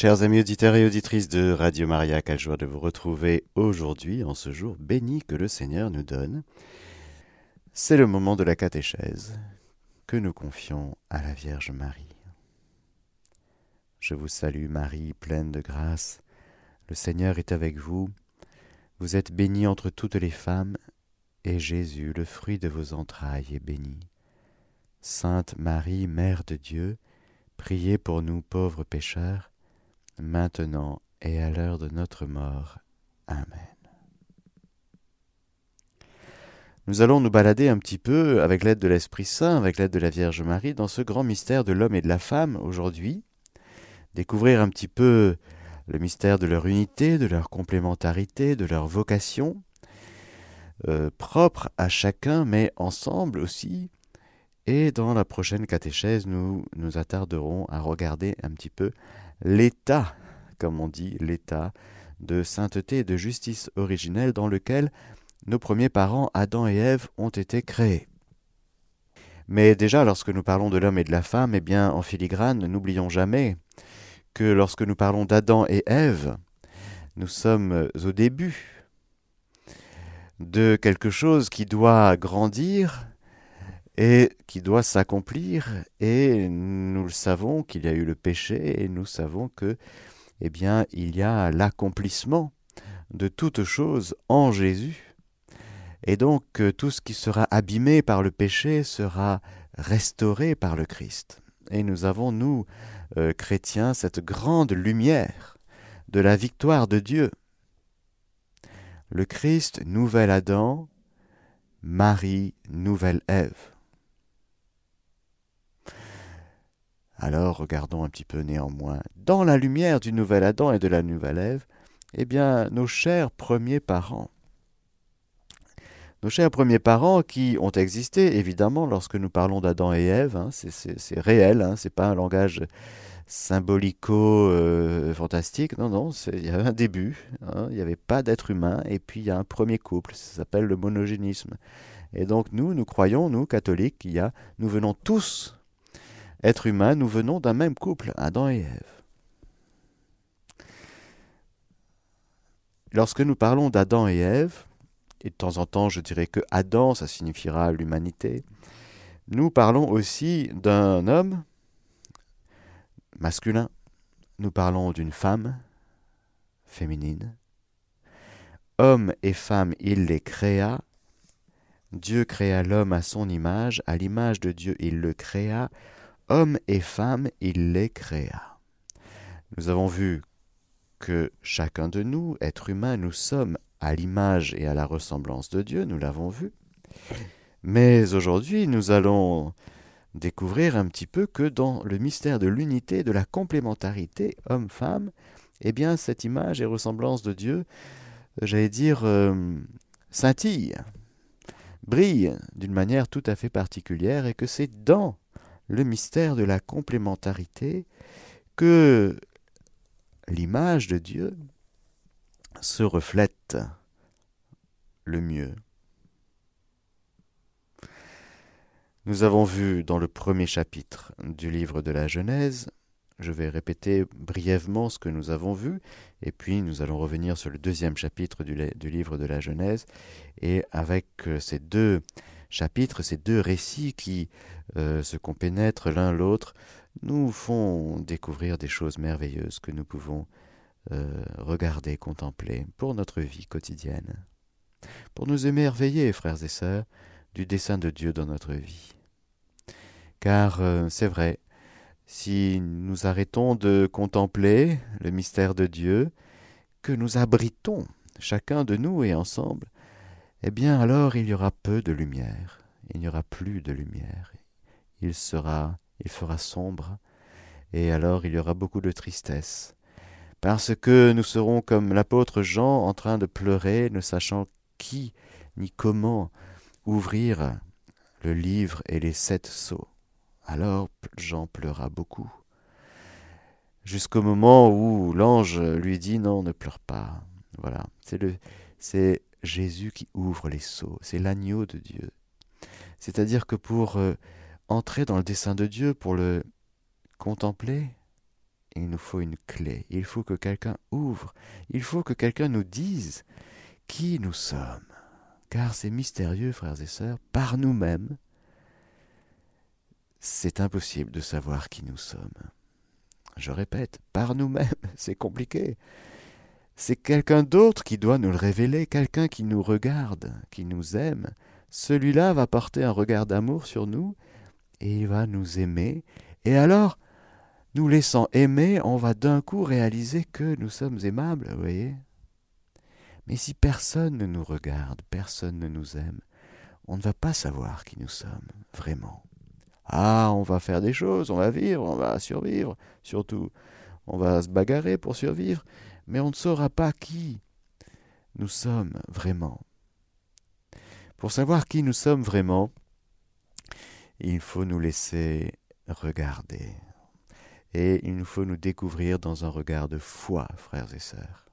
Chers amis auditeurs et auditrices de Radio Maria, quelle joie de vous retrouver aujourd'hui en ce jour béni que le Seigneur nous donne. C'est le moment de la catéchèse que nous confions à la Vierge Marie. Je vous salue Marie, pleine de grâce. Le Seigneur est avec vous. Vous êtes bénie entre toutes les femmes, et Jésus, le fruit de vos entrailles, est béni. Sainte Marie, Mère de Dieu, priez pour nous pauvres pécheurs, maintenant et à l'heure de notre mort. Amen. Nous allons nous balader un petit peu avec l'aide de l'Esprit Saint, avec l'aide de la Vierge Marie, dans ce grand mystère de l'homme et de la femme aujourd'hui, découvrir un petit peu le mystère de leur unité, de leur complémentarité, de leur vocation, euh, propre à chacun, mais ensemble aussi. Et dans la prochaine catéchèse, nous nous attarderons à regarder un petit peu l'état, comme on dit, l'état de sainteté et de justice originelle dans lequel nos premiers parents, Adam et Ève, ont été créés. Mais déjà, lorsque nous parlons de l'homme et de la femme, eh bien, en filigrane, n'oublions jamais que lorsque nous parlons d'Adam et Ève, nous sommes au début de quelque chose qui doit grandir et qui doit s'accomplir. Et nous le savons qu'il y a eu le péché et nous savons que eh bien il y a l'accomplissement de toutes choses en Jésus. Et donc tout ce qui sera abîmé par le péché sera restauré par le Christ. Et nous avons nous euh, chrétiens cette grande lumière de la victoire de Dieu. Le Christ nouvel Adam Marie nouvelle Ève Alors regardons un petit peu néanmoins, dans la lumière du nouvel Adam et de la nouvelle Ève, eh bien, nos chers premiers parents. Nos chers premiers parents qui ont existé, évidemment, lorsque nous parlons d'Adam et Ève, hein, c'est réel, hein, c'est pas un langage symbolico-fantastique, non, non, il y avait un début, hein, il n'y avait pas d'être humain, et puis il y a un premier couple, ça s'appelle le monogénisme. Et donc nous, nous croyons, nous, catholiques, qu'il y a, nous venons tous être humain, nous venons d'un même couple, Adam et Ève. Lorsque nous parlons d'Adam et Ève, et de temps en temps je dirais que Adam, ça signifiera l'humanité, nous parlons aussi d'un homme masculin, nous parlons d'une femme féminine. Homme et femme, il les créa. Dieu créa l'homme à son image, à l'image de Dieu il le créa. Hommes et femmes, il les créa. Nous avons vu que chacun de nous, être humain, nous sommes à l'image et à la ressemblance de Dieu, nous l'avons vu. Mais aujourd'hui, nous allons découvrir un petit peu que dans le mystère de l'unité, de la complémentarité homme-femme, eh bien, cette image et ressemblance de Dieu, j'allais dire, euh, scintille, brille d'une manière tout à fait particulière et que c'est dans le mystère de la complémentarité que l'image de Dieu se reflète le mieux. Nous avons vu dans le premier chapitre du livre de la Genèse, je vais répéter brièvement ce que nous avons vu, et puis nous allons revenir sur le deuxième chapitre du, livre de la Genèse, et avec euh, ces deux chapitres, ces deux récits qui euh, se compénètrent l'un l'autre, nous font découvrir des choses merveilleuses que nous pouvons euh, regarder, contempler pour notre vie quotidienne, pour nous émerveiller, frères et sœurs, du dessein de Dieu dans notre vie. Car euh, c'est vrai, si nous arrêtons de contempler le mystère de Dieu, que nous abritons, chacun de nous et ensemble, eh bien alors il y aura peu de lumière, il n'y aura plus de lumière, il sera, il fera sombre, et alors il y aura beaucoup de tristesse, parce que nous serons comme l'apôtre Jean en train de pleurer, ne sachant qui ni comment ouvrir le livre et les sept sceaux. Alors Jean pleura beaucoup, jusqu'au moment où l'ange lui dit non, ne pleure pas. Voilà, c'est le, c'est Jésus qui ouvre les sceaux, c'est l'agneau de Dieu. C'est-à-dire que pour euh, entrer dans le dessein de Dieu, pour le contempler, il nous faut une clé, il faut que quelqu'un ouvre, il faut que quelqu'un nous dise qui nous sommes. Car c'est mystérieux, frères et sœurs, par nous-mêmes, c'est impossible de savoir qui nous sommes. Je répète, par nous-mêmes, c'est compliqué. C'est quelqu'un d'autre qui doit nous le révéler, quelqu'un qui nous regarde, qui nous aime. Celui-là va porter un regard d'amour sur nous et il va nous aimer. Et alors, nous laissant aimer, on va d'un coup réaliser que nous sommes aimables, vous voyez Mais si personne ne nous regarde, personne ne nous aime, on ne va pas savoir qui nous sommes, vraiment. Ah, on va faire des choses, on va vivre, on va survivre, surtout. On va se bagarrer pour survivre, mais on ne saura pas qui nous sommes vraiment. Pour savoir qui nous sommes vraiment, il faut nous laisser regarder. Et il nous faut nous découvrir dans un regard de foi, frères et sœurs.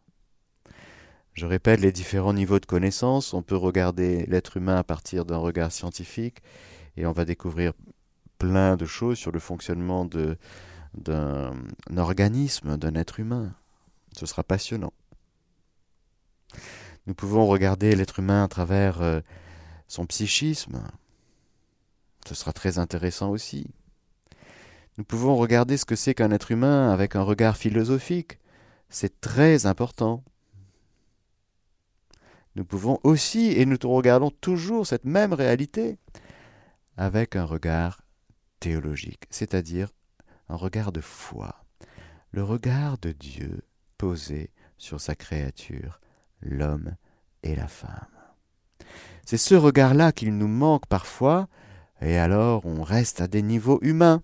Je répète les différents niveaux de connaissance. On peut regarder l'être humain à partir d'un regard scientifique et on va découvrir plein de choses sur le fonctionnement d'un organisme, d'un être humain. Ce sera passionnant. Nous pouvons regarder l'être humain à travers euh, son psychisme. Ce sera très intéressant aussi. Nous pouvons regarder ce que c'est qu'un être humain avec un regard philosophique. C'est très important. Nous pouvons aussi, et nous regardons toujours cette même réalité, avec un regard théologique, c'est-à-dire un regard de foi, le regard de Dieu posé sur sa créature, l'homme et la femme. C'est ce regard-là qu'il nous manque parfois, et alors on reste à des niveaux humains.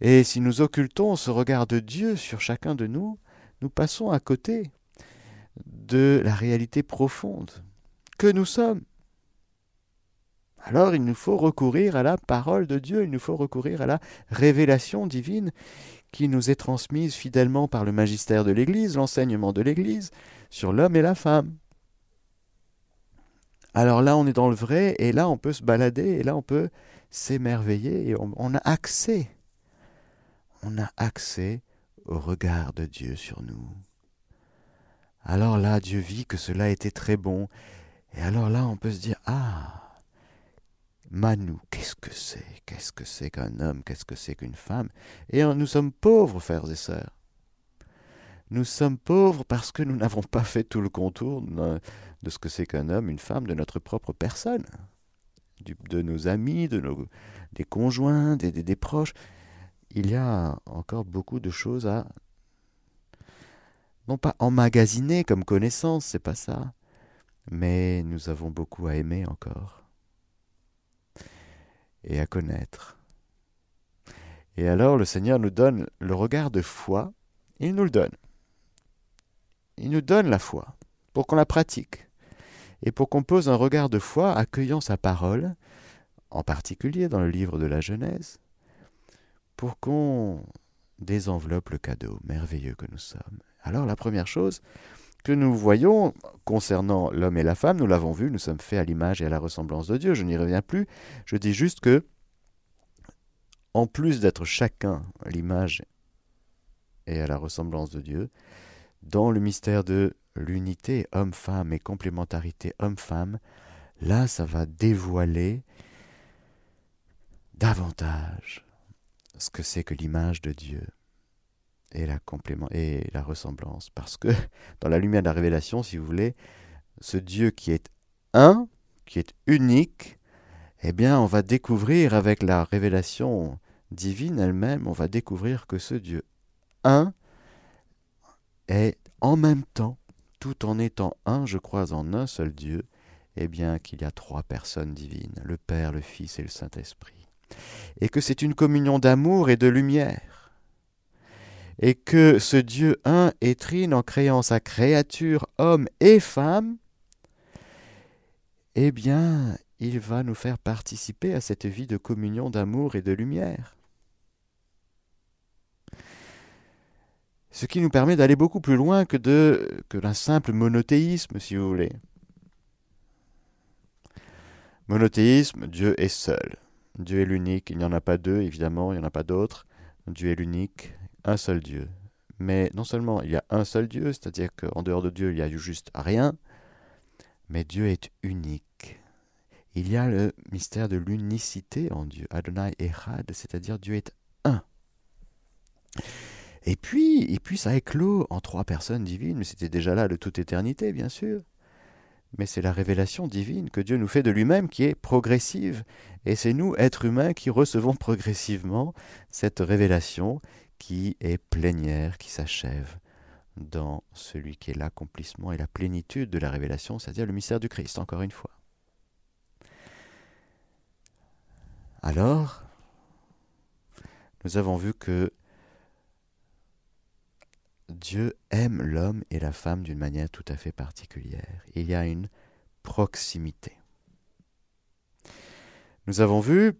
Et si nous occultons ce regard de Dieu sur chacun de nous, nous passons à côté de la réalité profonde que nous sommes. Alors il nous faut recourir à la parole de Dieu, il nous faut recourir à la révélation divine qui nous est transmise fidèlement par le magistère de l'Église, l'enseignement de l'Église, sur l'homme et la femme. Alors là, on est dans le vrai, et là, on peut se balader, et là, on peut s'émerveiller, et on, a accès. On a accès au regard de Dieu sur nous. Alors là, Dieu vit que cela était très bon, et alors là, on peut se dire, ah, Manu, qu'est-ce que c'est? Qu'est-ce que c'est qu'un homme? Qu'est-ce que c'est qu'une femme? Et nous sommes pauvres, frères et sœurs. Nous sommes pauvres parce que nous n'avons pas fait tout le contour de ce que c'est qu'un homme, une femme, de notre propre personne, de nos amis, de nos, des conjoints, des, des proches. Il y a encore beaucoup de choses à non pas emmagasiner comme connaissance, c'est pas ça, mais nous avons beaucoup à aimer encore et à connaître. Et alors le Seigneur nous donne le regard de foi, il nous le donne. Il nous donne la foi pour qu'on la pratique et pour qu'on pose un regard de foi accueillant sa parole, en particulier dans le livre de la Genèse, pour qu'on désenveloppe le cadeau merveilleux que nous sommes. Alors la première chose, que nous voyons concernant l'homme et la femme, nous l'avons vu, nous sommes faits à l'image et à la ressemblance de Dieu, je n'y reviens plus, je dis juste que, en plus d'être chacun à l'image et à la ressemblance de Dieu, dans le mystère de l'unité homme-femme et complémentarité homme-femme, là ça va dévoiler davantage ce que c'est que l'image de Dieu et la complément et la ressemblance. Parce que dans la lumière de la révélation, si vous voulez, ce Dieu qui est un, qui est unique, eh bien, on va découvrir avec la révélation divine elle-même, on va découvrir que ce Dieu un est en même temps, tout en étant un, je crois, en un seul Dieu, eh bien qu'il y a trois personnes divines, le Père, le Fils et le Saint-Esprit, et que c'est une communion d'amour et de lumière et que ce Dieu un et trine en créant sa créature, homme et femme, eh bien, il va nous faire participer à cette vie de communion d'amour et de lumière. Ce qui nous permet d'aller beaucoup plus loin que de que d'un simple monothéisme, si vous voulez. Monothéisme, Dieu est seul. Dieu est l'unique, il n'y en a pas deux, évidemment, il n'y en a pas d'autres. Dieu est l'unique, un seul Dieu. Mais non seulement il y a un seul Dieu, c'est-à-dire qu'en dehors de Dieu, il y a juste rien, mais Dieu est unique. Il y a le mystère de l'unicité en Dieu, Adonai Echad, c'est-à-dire Dieu est un. Et puis, et puis ça éclot en trois personnes divines, mais c'était déjà là de toute éternité, bien sûr. Mais c'est la révélation divine que Dieu nous fait de lui-même qui est progressive. Et c'est nous, êtres humains, qui recevons progressivement cette révélation qui est plénière, qui s'achève dans celui qui est l'accomplissement et la plénitude de la révélation, c'est-à-dire le mystère du Christ, encore une fois. Alors, nous avons vu que Dieu aime l'homme et la femme d'une manière tout à fait particulière. Il y a une proximité. Nous avons vu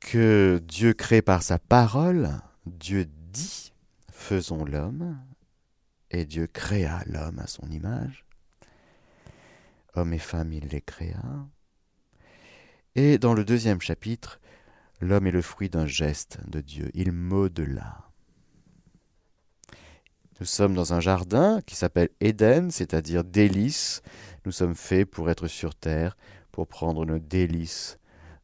que Dieu crée par sa parole, Dieu dit, faisons l'homme, et Dieu créa l'homme à son image. Homme et femme, il les créa. Et dans le deuxième chapitre, l'homme est le fruit d'un geste de Dieu. Il modela. Nous sommes dans un jardin qui s'appelle Éden, c'est-à-dire délice. Nous sommes faits pour être sur terre, pour prendre nos délices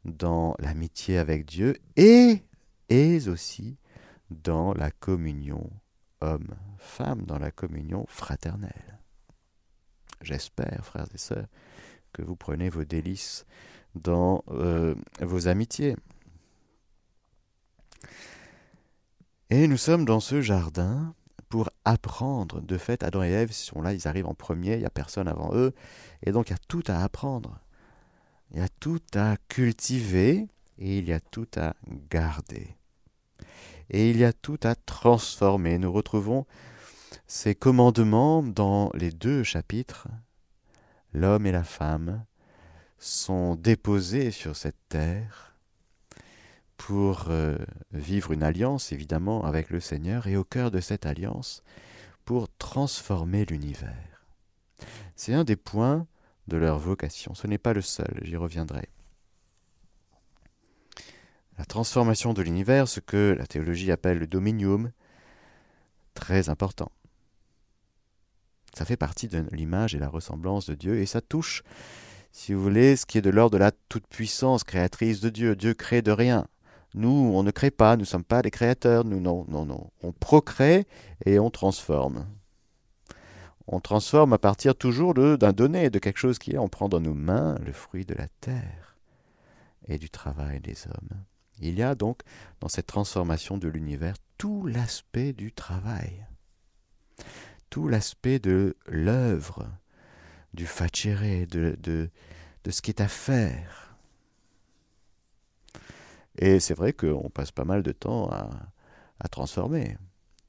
dans l'amitié avec Dieu et, et aussi dans la communion homme-femme, dans la communion fraternelle. J'espère, frères et sœurs, que vous prenez vos délices dans euh, vos amitiés. Et nous sommes dans ce jardin pour apprendre. De fait, Adam et Ève sont là, ils arrivent en premier, il n'y a personne avant eux, et donc il y a tout à apprendre. Il y a tout à cultiver et il y a tout à garder. Et il y a tout à transformer. Nous retrouvons ces commandements dans les deux chapitres. L'homme et la femme sont déposés sur cette terre pour euh, vivre une alliance, évidemment, avec le Seigneur, et au cœur de cette alliance, pour transformer l'univers. C'est un des points de leur vocation. Ce n'est pas le seul, j'y reviendrai. La transformation de l'univers, ce que la théologie appelle le dominium, très important. Ça fait partie de l'image et la ressemblance de Dieu, et ça touche, si vous voulez, ce qui est de l'ordre de la toute-puissance créatrice de Dieu. Dieu crée de rien. Nous, on ne crée pas, nous ne sommes pas des créateurs, nous, non, non, non. On procrée et on transforme. On transforme à partir toujours d'un donné, de quelque chose qui est. On prend dans nos mains le fruit de la terre et du travail des hommes. Il y a donc dans cette transformation de l'univers tout l'aspect du travail, tout l'aspect de l'œuvre, du facere, de, de, de ce qui est à faire. Et c'est vrai qu'on passe pas mal de temps à, transformer.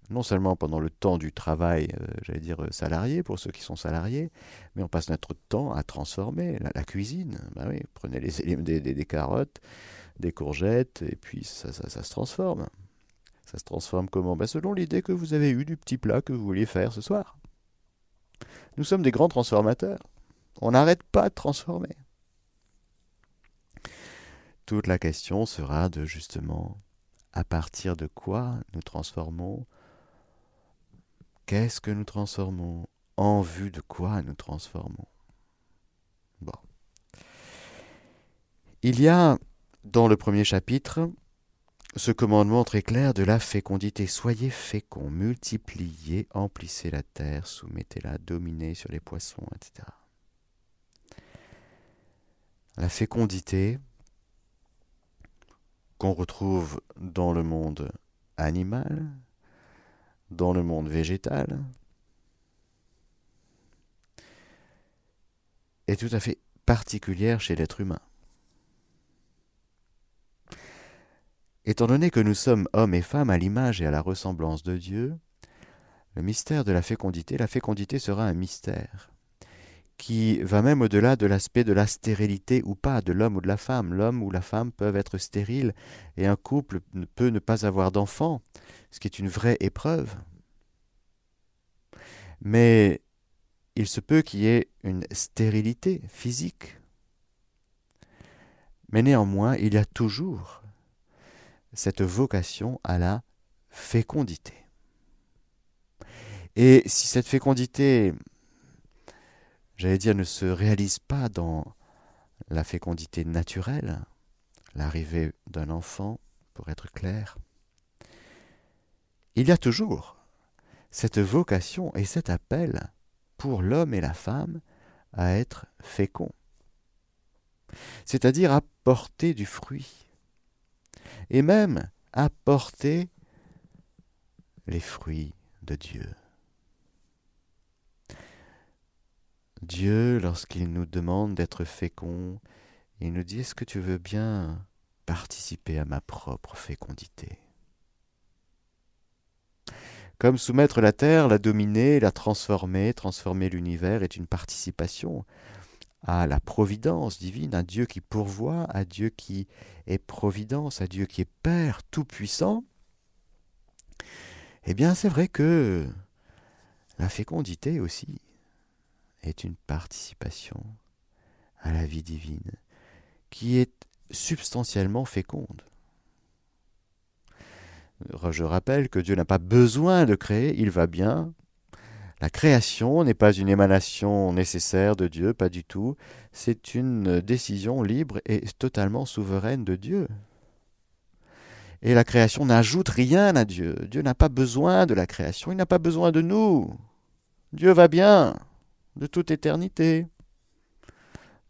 Non seulement pendant le temps du travail, euh, j'allais dire euh, salarié, pour ceux qui sont salariés, mais on passe notre temps à transformer. La, cuisine, bah prenez les, des, des, carottes, des courgettes, et puis ça se transforme. Ça se transforme comment? Bah Selon l'idée que vous avez eue du petit plat que vous vouliez faire ce soir. Nous sommes des grands transformateurs. On n'arrête pas de transformer. Toute la question sera de justement à partir de quoi nous transformons, qu'est-ce que nous transformons, en vue de quoi nous transformons? Bon. Il y a dans le premier chapitre ce commandement très clair de la fécondité. Soyez féconds, multipliez, emplissez la terre, soumettez-la, dominez sur les poissons, etc. La fécondité, qu'on retrouve dans le monde animal, dans le monde végétal, est tout à fait particulière chez l'être humain. Étant donné que nous sommes hommes et femmes à l'image et à la ressemblance de Dieu, le mystère de la fécondité, la fécondité sera un mystère qui va même au-delà de l'aspect de la stérilité ou pas de l'homme ou de la femme. L'homme ou la femme peuvent être stériles et un couple peut ne pas avoir d'enfants, ce qui est une vraie épreuve. Mais il se peut qu'il y ait une stérilité physique. Mais néanmoins, il y a toujours cette vocation à la fécondité. Et si cette fécondité, j'allais dire, ne se réalise pas dans la fécondité naturelle, l'arrivée d'un enfant, pour être clair, il y a toujours cette vocation et cet appel pour l'homme et la femme à être féconds, c'est-à-dire à porter du fruit, et même à porter les fruits de Dieu. Dieu, lorsqu'il nous demande d'être féconds, il nous dit, est-ce que tu veux bien participer à ma propre fécondité? Comme soumettre la terre, la dominer, la transformer, transformer l'univers est une participation à la providence divine, à Dieu qui pourvoit, à Dieu qui est providence, à Dieu qui est Père tout-puissant, eh bien c'est vrai que la fécondité aussi est une participation à la vie divine qui est substantiellement féconde. Je rappelle que Dieu n'a pas besoin de créer, il va bien. La création n'est pas une émanation nécessaire de Dieu, pas du tout. C'est une décision libre et totalement souveraine de Dieu. Et la création n'ajoute rien à Dieu. Dieu n'a pas besoin de la création, il n'a pas besoin de nous. Dieu va bien de toute éternité.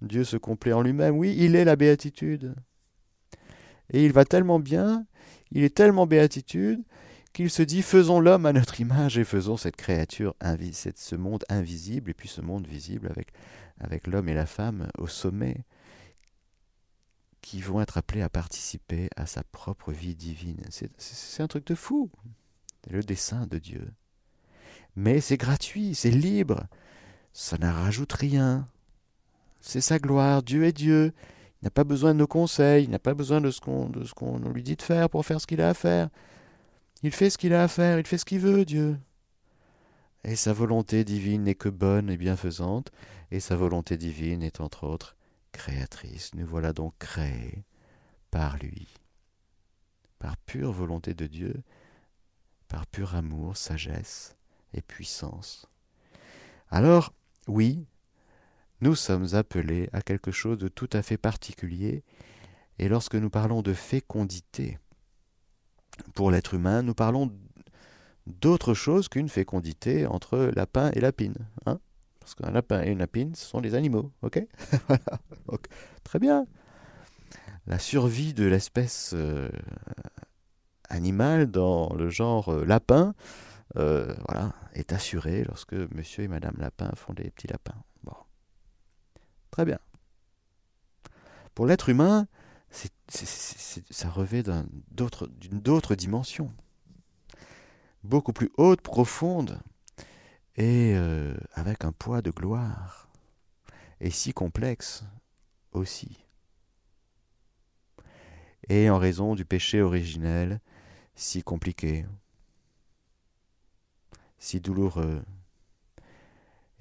Dieu se complaît en lui-même. Oui, il est la béatitude. Et il va tellement bien, il est tellement béatitude, qu'il se dit faisons l'homme à notre image et faisons cette créature, ce monde invisible et puis ce monde visible avec, avec l'homme et la femme au sommet qui vont être appelés à participer à sa propre vie divine. C'est un truc de fou. C'est le dessein de Dieu. Mais c'est gratuit, c'est libre. Ça ne rajoute rien. C'est sa gloire. Dieu est Dieu. Il n'a pas besoin de nos conseils. Il n'a pas besoin de ce qu'on lui dit de faire pour faire ce qu'il a à faire. Il fait ce qu'il a à faire. Il fait ce qu'il veut, Dieu. Et sa volonté divine n'est que bonne et bienfaisante. Et sa volonté divine est entre autres créatrice. Nous voilà donc créés par lui, par pure volonté de Dieu, par pur amour, sagesse et puissance. Alors, oui, nous sommes appelés à quelque chose de tout à fait particulier, et lorsque nous parlons de fécondité pour l'être humain, nous parlons d'autre chose qu'une fécondité entre lapin et lapine. Hein parce qu'un lapin et une lapine, ce sont des animaux, ok? Très bien. La survie de l'espèce euh, animale dans le genre euh, lapin, euh, voilà, est assurée lorsque monsieur et madame lapin font des petits lapins. Bon. Très bien. Pour l'être humain, ça revêt d'une d'autre dimension, beaucoup plus haute, profonde, et euh, avec un poids de gloire, et si complexe aussi. Et en raison du péché originel, si compliqué, si douloureux,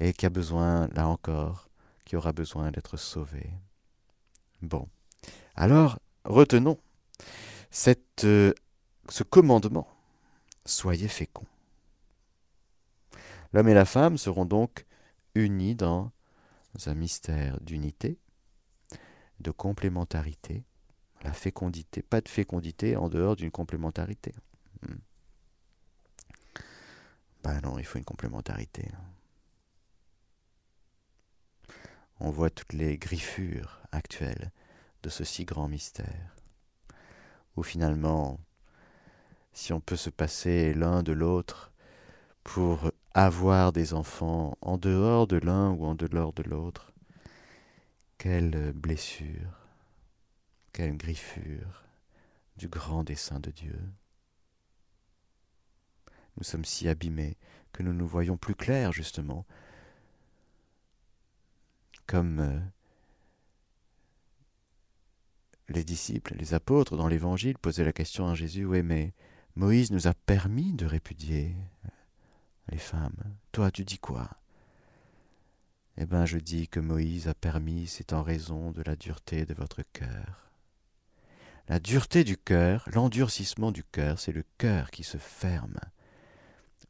et qui a besoin, là encore, qui aura besoin d'être sauvé. Bon. Alors, retenons euh, ce commandement. Soyez féconds. L'homme et la femme seront donc unis dans un mystère d'unité, de complémentarité, la fécondité, pas de fécondité en dehors d'une complémentarité. Ben non, il faut une complémentarité. On voit toutes les griffures actuelles de ce si grand mystère, où finalement, si on peut se passer l'un de l'autre pour avoir des enfants en dehors de l'un ou en dehors de l'autre. Quelle blessure, quelle griffure du grand dessein de Dieu. Nous sommes si abîmés que nous nous voyons plus clair, justement, comme euh, les disciples, les apôtres dans l'Évangile posaient la question à Jésus, oui mais Moïse nous a permis de répudier les femmes. Toi, tu dis quoi Eh bien, je dis que Moïse a permis, c'est en raison de la dureté de votre cœur. La dureté du cœur, l'endurcissement du cœur, c'est le cœur qui se ferme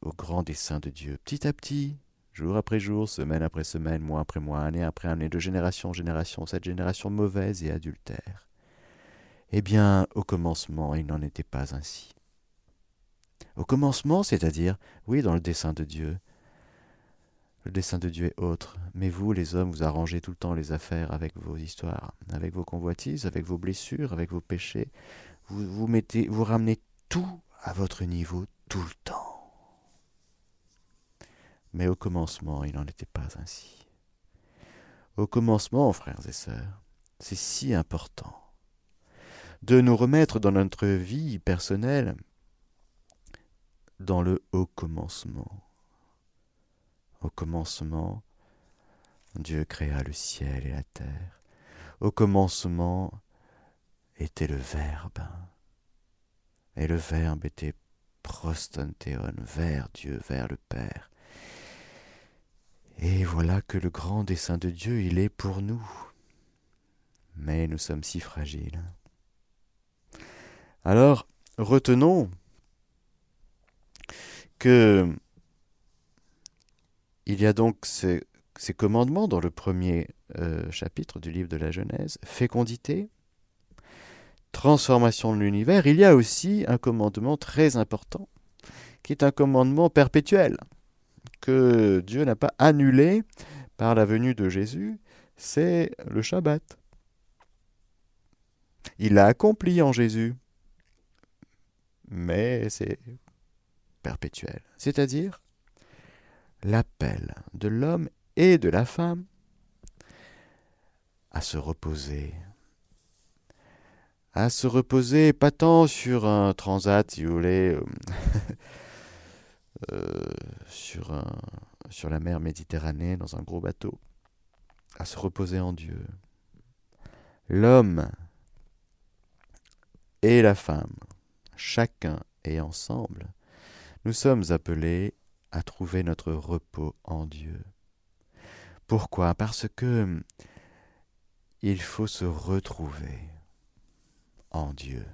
au grand dessein de Dieu. Petit à petit, jour après jour, semaine après semaine, mois après mois, année après année, de génération en génération, cette génération mauvaise et adultère. Eh bien, au commencement, il n'en était pas ainsi. Au commencement, c'est-à-dire, oui, dans le dessein de Dieu. Le dessein de Dieu est autre, mais vous, les hommes, vous arrangez tout le temps les affaires avec vos histoires, avec vos convoitises, avec vos blessures, avec vos péchés. Vous, vous mettez, vous ramenez tout à votre niveau tout le temps. Mais au commencement, il n'en était pas ainsi. Au commencement, frères et sœurs, c'est si important de nous remettre dans notre vie personnelle dans le haut commencement. Au commencement, Dieu créa le ciel et la terre. Au commencement était le Verbe. Et le Verbe était prostanteon, vers Dieu, vers le Père. Et voilà que le grand dessein de Dieu, il est pour nous. Mais nous sommes si fragiles. Alors, retenons que il y a donc ces, commandements dans le premier euh, chapitre du livre de la Genèse, fécondité, transformation de l'univers. Il y a aussi un commandement très important, qui est un commandement perpétuel que Dieu n'a pas annulé par la venue de Jésus, c'est le Shabbat. Il l'a accompli en Jésus, mais c'est perpétuel, c'est-à-dire l'appel de l'homme et de la femme à se reposer. À se reposer, pas tant sur un transat, si vous voulez, euh, sur, un, sur la mer Méditerranée dans un gros bateau, à se reposer en Dieu. L'homme et la femme, chacun et ensemble, nous sommes appelés à trouver notre repos en Dieu. Pourquoi? Parce que il faut se retrouver en Dieu.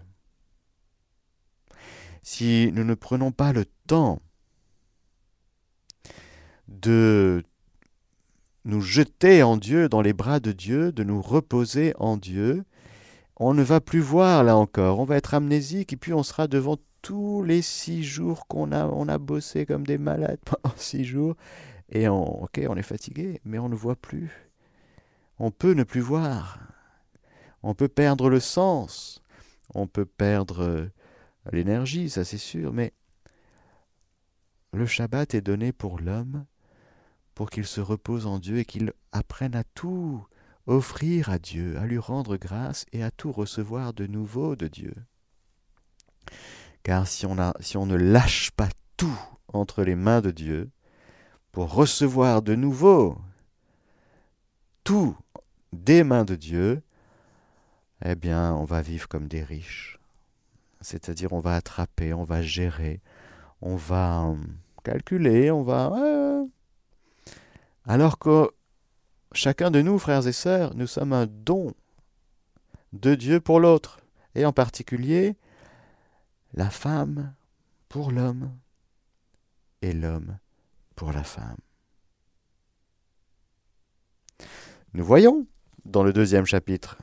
Si nous ne prenons pas le temps de nous jeter en Dieu, dans les bras de Dieu, de nous reposer en Dieu. On ne va plus voir là encore, on va être amnésique et puis on sera devant tous les six jours qu'on a, on a bossé comme des malades pendant six jours et on, ok, on est fatigué, mais on ne voit plus. On peut ne plus voir. On peut perdre le sens. On peut perdre euh, l'énergie, ça c'est sûr, mais le Shabbat est donné pour l'homme pour qu'il se repose en Dieu et qu'il apprenne à tout offrir à Dieu, à lui rendre grâce et à tout recevoir de nouveau de Dieu. Car si on, a, si on ne lâche pas tout entre les mains de Dieu, pour recevoir de nouveau tout des mains de Dieu, eh bien, on va vivre comme des riches. C'est-à-dire, on va attraper, on va gérer, on va hum, calculer, on va... Alors que chacun de nous, frères et sœurs, nous sommes un don de Dieu pour l'autre, et en particulier la femme pour l'homme et l'homme pour la femme. Nous voyons dans le deuxième chapitre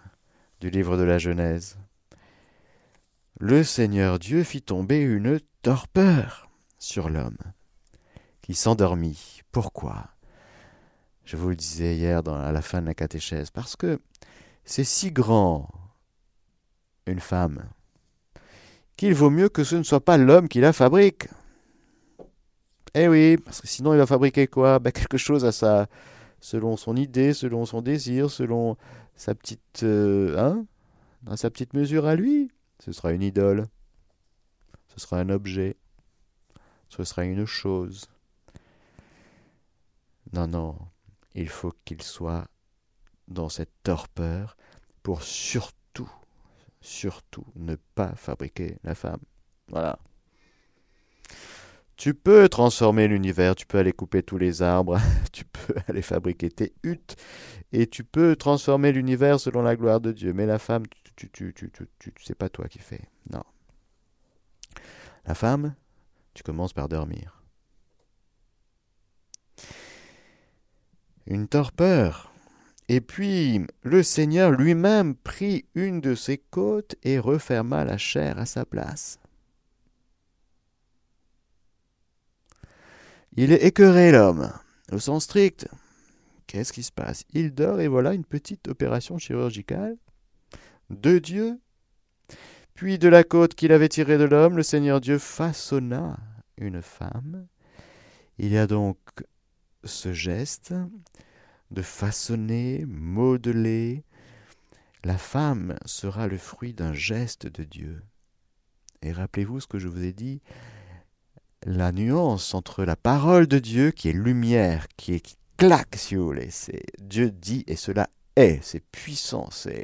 du livre de la Genèse, le Seigneur Dieu fit tomber une torpeur sur l'homme, qui s'endormit. Pourquoi? Je vous le disais hier à la fin de la catéchèse, parce que c'est si grand, une femme, qu'il vaut mieux que ce ne soit pas l'homme qui la fabrique. Eh oui, parce que sinon il va fabriquer quoi? Ben, Quelque chose à sa, selon son idée, selon son désir, selon sa petite, euh, hein, sa petite mesure à lui. Ce sera une idole, ce sera un objet, ce sera une chose. Non, non, il faut qu'il soit dans cette torpeur pour surtout, surtout ne pas fabriquer la femme. Voilà. Tu peux transformer l'univers, tu peux aller couper tous les arbres, tu peux aller fabriquer tes huttes, et tu peux transformer l'univers selon la gloire de Dieu. Mais la femme, tu, tu, c'est pas toi qui fais. Non. La femme, tu commences par dormir. Une torpeur. Et puis le Seigneur lui-même prit une de ses côtes et referma la chair à sa place. Il est écœuré l'homme. Au sens strict, qu'est-ce qui se passe? Il dort et voilà une petite opération chirurgicale de Dieu. Puis de la côte qu'il avait tirée de l'homme, le Seigneur Dieu façonna une femme. Il y a donc ce geste de façonner, modeler. La femme sera le fruit d'un geste de Dieu. Et rappelez-vous ce que je vous ai dit, la nuance entre la parole de Dieu qui est lumière, qui est claque, si vous voulez, c'est Dieu dit et cela est, c'est puissant, c'est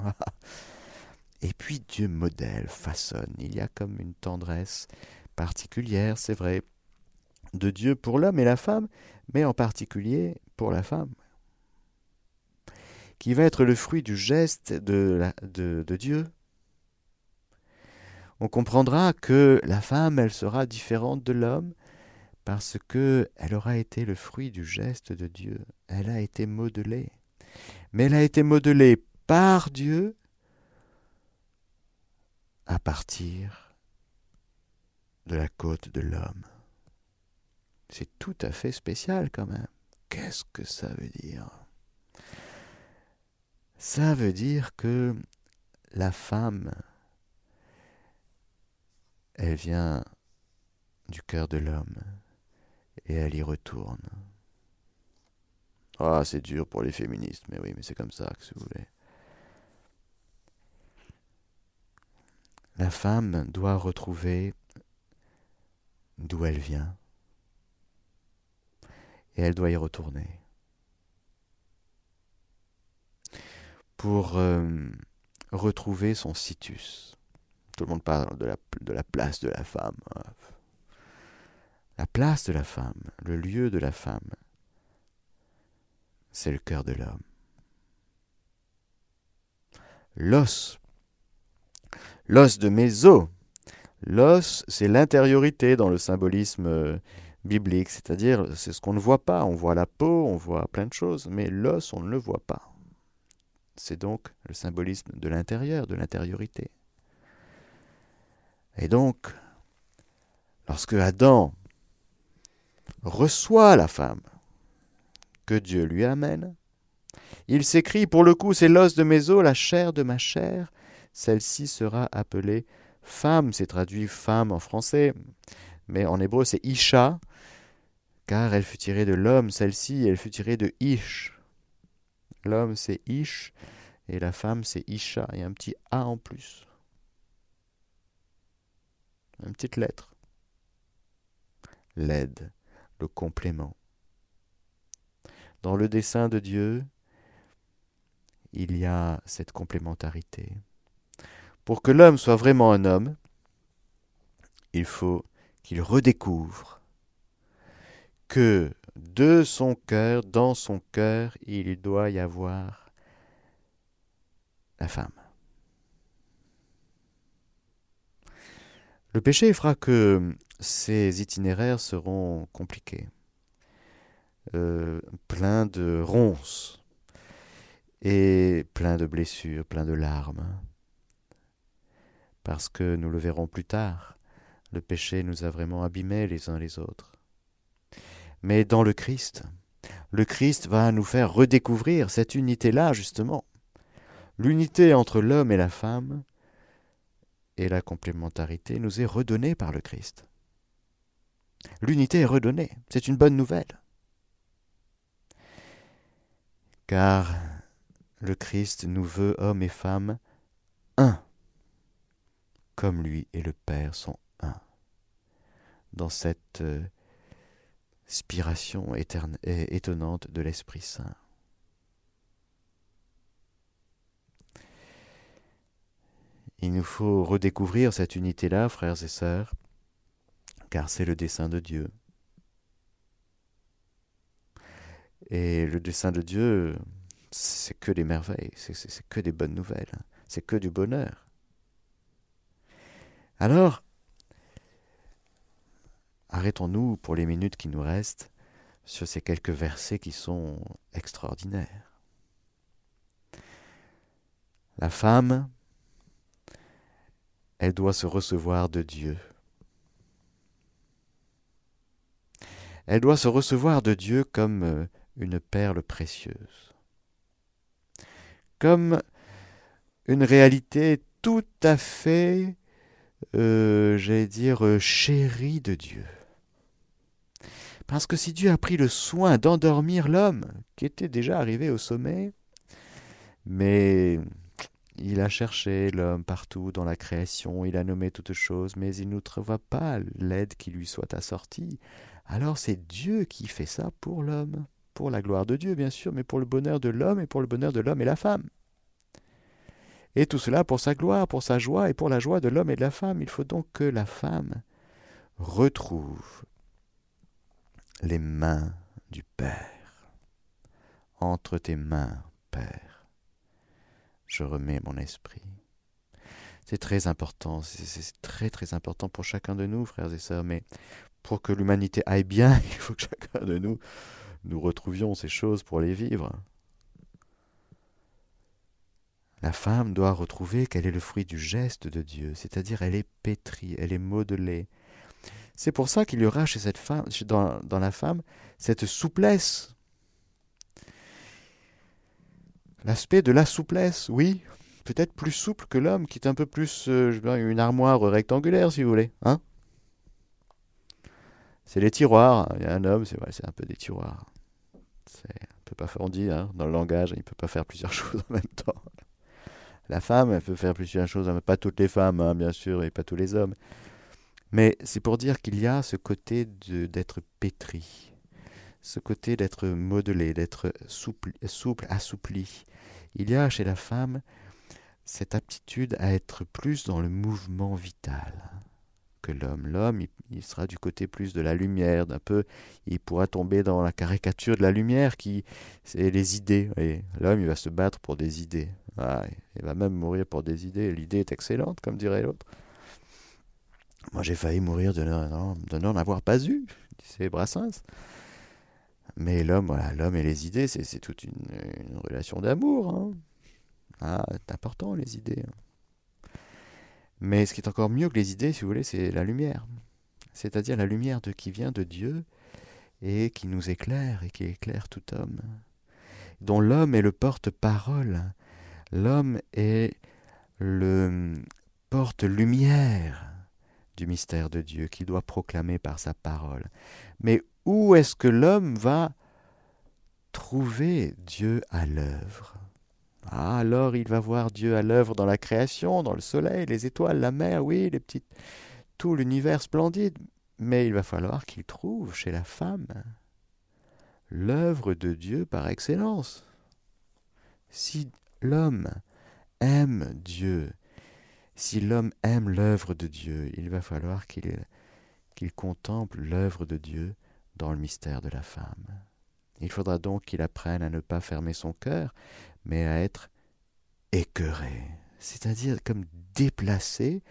et puis Dieu modèle, façonne. Il y a comme une tendresse particulière, c'est vrai, de Dieu pour l'homme et la femme, mais en particulier pour la femme, qui va être le fruit du geste de, Dieu. On comprendra que la femme, elle sera différente de l'homme parce que elle aura été le fruit du geste de Dieu. Elle a été modelée. Mais elle a été modelée par Dieu à partir de la côte de l'homme. C'est tout à fait spécial quand même. Qu'est-ce que ça veut dire? Ça veut dire que la femme, elle vient du cœur de l'homme et elle y retourne. Ah, c'est dur pour les féministes, mais oui, mais c'est comme ça que si vous voulez. La femme doit retrouver d'où elle vient et elle doit y retourner. Pour euh, retrouver son situs. Tout le monde parle de la, de la place de la femme. La place de la femme, le lieu de la femme, c'est le cœur de l'homme. L'os, l'os de mes os. L'os, c'est l'intériorité dans le symbolisme euh, biblique, c'est-à-dire c'est ce qu'on ne voit pas. On voit la peau, on voit plein de choses, mais l'os, on ne le voit pas. C'est donc le symbolisme de l'intérieur, de l'intériorité. Et donc, lorsque Adam reçoit la femme que Dieu lui amène, il s'écrit, pour le coup, c'est l'os de mes os, la chair de ma chair, celle-ci sera appelée femme, c'est traduit femme en français, mais en hébreu c'est Isha, car elle fut tirée de l'homme, celle-ci, elle fut tirée de Ish. L'homme c'est Ish, et la femme c'est Isha, et un petit A en plus. Une petite lettre. L'aide, le complément. Dans le dessein de Dieu, il y a cette complémentarité. Pour que l'homme soit vraiment un homme, il faut qu'il redécouvre que de son cœur, dans son cœur, il doit y avoir la femme. Le péché fera que ces itinéraires seront compliqués, euh, pleins de ronces et pleins de blessures, pleins de larmes, parce que nous le verrons plus tard, le péché nous a vraiment abîmés les uns les autres. Mais dans le Christ, le Christ va nous faire redécouvrir cette unité-là, justement. L'unité entre l'homme et la femme et la complémentarité nous est redonnée par le Christ. L'unité est redonnée, c'est une bonne nouvelle. Car le Christ nous veut, hommes et femmes, un, comme lui et le Père sont dans cette euh, spiration étonnante de l'Esprit Saint. Il nous faut redécouvrir cette unité-là, frères et sœurs, car c'est le dessein de Dieu. Et le dessein de Dieu, c'est que des merveilles, c'est que des bonnes nouvelles. c'est que du bonheur. Alors, arrêtons-nous pour les minutes qui nous restent sur ces quelques versets qui sont extraordinaires. La femme, elle doit se recevoir de Dieu. Elle doit se recevoir de Dieu comme euh, une perle précieuse, comme une réalité tout à fait, euh, j'allais dire, euh, chérie de Dieu. Parce que si Dieu a pris le soin d'endormir l'homme, qui était déjà arrivé au sommet, mais il a cherché l'homme partout dans la création, il a nommé toutes choses, mais il ne trouva pas l'aide qui lui soit assortie. Alors c'est Dieu qui fait ça pour l'homme, pour la gloire de Dieu bien sûr, mais pour le bonheur de l'homme et pour le bonheur de l'homme et la femme. Et tout cela pour sa gloire, pour sa joie et pour la joie de l'homme et de la femme. Il faut donc que la femme retrouve les mains du Père. Entre tes mains, Père, je remets mon esprit. C'est très important, c'est très très important pour chacun de nous, frères et sœurs, mais pour que l'humanité aille bien, il faut que chacun de nous nous retrouvions ces choses pour les vivre. La femme doit retrouver qu'elle est le fruit du geste de Dieu, c'est-à-dire elle est pétrie, elle est modelée. C'est pour ça qu'il y aura chez cette femme, dans, dans la femme, cette souplesse. L'aspect de la souplesse, oui, peut-être plus souple que l'homme, qui est un peu plus euh, une armoire rectangulaire, si vous voulez. Hein c'est les tiroirs. Il y a un homme, c'est c'est un peu des tiroirs. On peut pas faire, on dit hein, dans le langage, il ne peut pas faire plusieurs choses en même temps. La femme, elle peut faire plusieurs choses, pas toutes les femmes, hein, bien sûr, et pas tous les hommes. Mais c'est pour dire qu'il y a ce côté d'être pétri, ce côté d'être modelé, d'être souple, assoupli. Il y a chez la femme cette aptitude à être plus dans le mouvement vital que l'homme. L'homme, il, sera du côté plus de la lumière, d'un peu, il pourra tomber dans la caricature de la lumière qui, c'est les idées. L'homme, il va se battre pour des idées. Ah, il va même mourir pour des idées. L'idée est excellente, comme dirait l'autre. Moi, j'ai failli mourir de, n'en avoir pas eu, c'est Brassens. Mais l'homme, voilà, l'homme et les idées, c'est toute une, relation d'amour. Hein. Ah, c'est important, les idées. Hein. Mais ce qui est encore mieux que les idées, si vous voulez, c'est la lumière. C'est-à-dire la lumière qui vient de Dieu et qui nous éclaire et qui éclaire tout homme. Dont l'homme est le porte-parole. L'homme est le porte-lumière du mystère de Dieu qui doit proclamer par sa parole. Mais où est-ce que l'homme va trouver Dieu à l'œuvre? Ah, alors il va voir Dieu à l'œuvre dans la création, dans le soleil, les étoiles, la mer, oui, les petites, tout l'univers splendide. Mais il va falloir qu'il trouve chez la femme l'œuvre de Dieu par excellence. Si l'homme aime Dieu, si l'homme aime l'œuvre de Dieu, il va falloir qu'il qu'il contemple l'œuvre de Dieu dans le mystère de la femme. Il faudra donc qu'il apprenne à ne pas fermer son cœur, mais à être écœuré, c'est-à-dire comme déplacé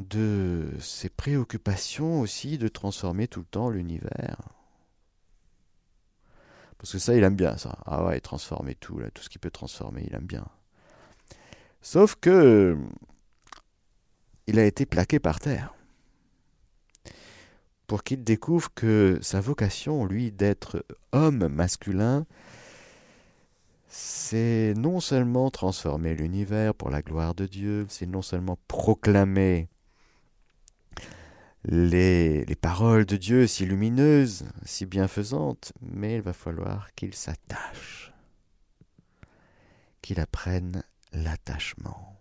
de ses préoccupations aussi de transformer tout le temps l'univers. Parce que ça, il aime bien ça. Ah ouais, transformer tout, là, tout ce qu'il peut transformer, il aime bien. Sauf que il a été plaqué par terre pour qu'il découvre que sa vocation, lui, d'être homme masculin, c'est non seulement transformer l'univers pour la gloire de Dieu, c'est non seulement proclamer les, les, paroles de Dieu si lumineuses, si bienfaisantes, mais il va falloir qu'il s'attache, qu'il apprenne l'attachement,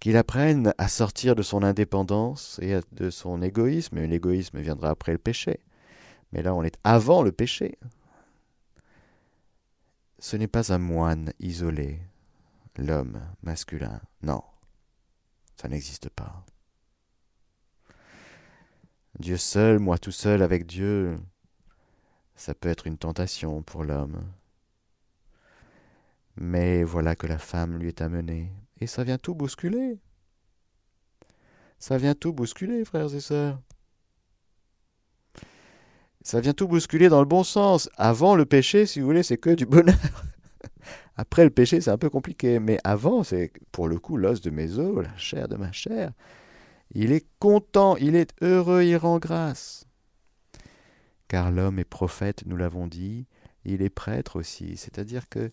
qu'il apprenne à sortir de son indépendance et de son égoïsme, l'égoïsme viendra après le péché, mais là on est avant le péché, ce n'est pas un moine isolé, l'homme masculin. Non, ça n'existe pas. Dieu seul, moi tout seul avec Dieu, ça peut être une tentation pour l'homme. Mais voilà que la femme lui est amenée, et ça vient tout bousculer. Ça vient tout bousculer, frères et sœurs. Ça vient tout bousculer dans le bon sens. Avant le péché, si vous voulez, c'est que du bonheur. Après le péché, c'est un peu compliqué. Mais avant, c'est pour le coup l'os de mes os, la chair de ma chair. Il est content, il est heureux, il rend grâce. Car l'homme est prophète, nous l'avons dit, il est prêtre aussi, c'est-à-dire que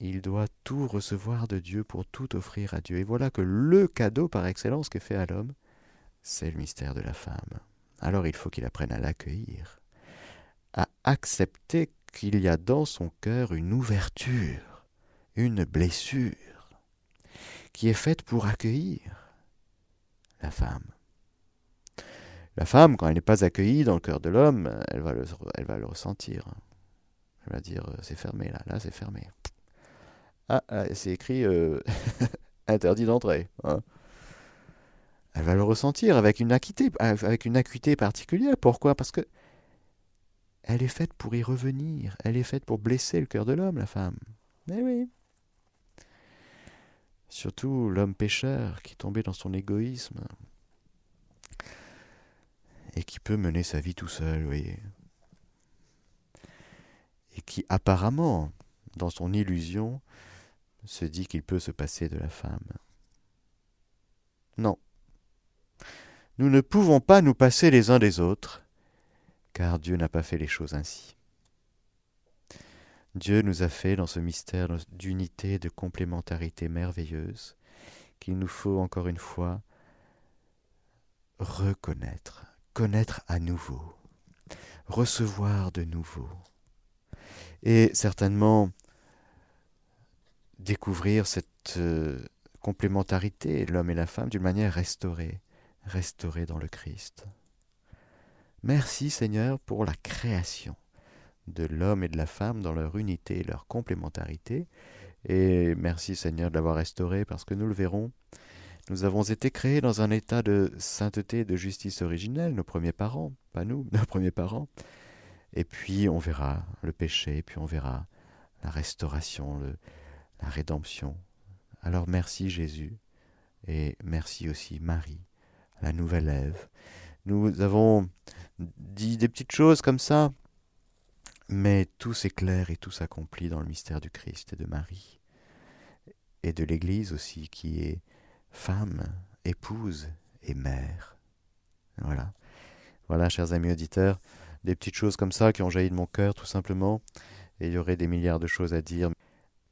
il doit tout recevoir de Dieu pour tout offrir à Dieu. Et voilà que le cadeau par excellence que fait à l'homme, c'est le mystère de la femme. Alors il faut qu'il apprenne à l'accueillir, à accepter qu'il y a dans son cœur une ouverture, une blessure, qui est faite pour accueillir la femme. La femme, quand elle n'est pas accueillie dans le cœur de l'homme, elle, va le, elle va le ressentir. Elle va dire euh, c'est fermé là, là c'est fermé. Ah, ah c'est écrit euh, interdit d'entrer. Hein. Elle va le ressentir avec une acuité, avec une acuité particulière. Pourquoi? Parce que elle est faite pour y revenir. Elle est faite pour blesser le cœur de l'homme, la femme. Eh oui. Surtout l'homme pécheur qui est tombé dans son égoïsme et qui peut mener sa vie tout seul, vous voyez. Et qui apparemment, dans son illusion, se dit qu'il peut se passer de la femme. Non. Nous ne pouvons pas nous passer les uns des autres, car Dieu n'a pas fait les choses ainsi. Dieu nous a fait dans ce mystère d'unité, de complémentarité merveilleuse, qu'il nous faut encore une fois reconnaître, connaître à nouveau, recevoir de nouveau, et certainement découvrir cette euh, complémentarité, l'homme et la femme, d'une manière restaurée, restaurée dans le Christ. Merci Seigneur pour la création de l'homme et de la femme dans leur unité et leur complémentarité. Et merci Seigneur de l'avoir restauré parce que nous le verrons. Nous avons été créés dans un état de sainteté et de justice originelle, nos premiers parents, pas nous, nos premiers parents. Et puis on verra le péché, puis on verra la restauration, le, la rédemption. Alors merci Jésus, et merci aussi Marie, la nouvelle Ève. Nous avons dit des petites choses comme ça, mais tout s'éclaire et tout s'accomplit dans le mystère du Christ et de Marie, et de l'Église aussi, qui est femme, épouse et mère. Voilà. Voilà, chers amis auditeurs, des petites choses comme ça qui ont jailli de mon cœur, tout simplement, et il y aurait des milliards de choses à dire.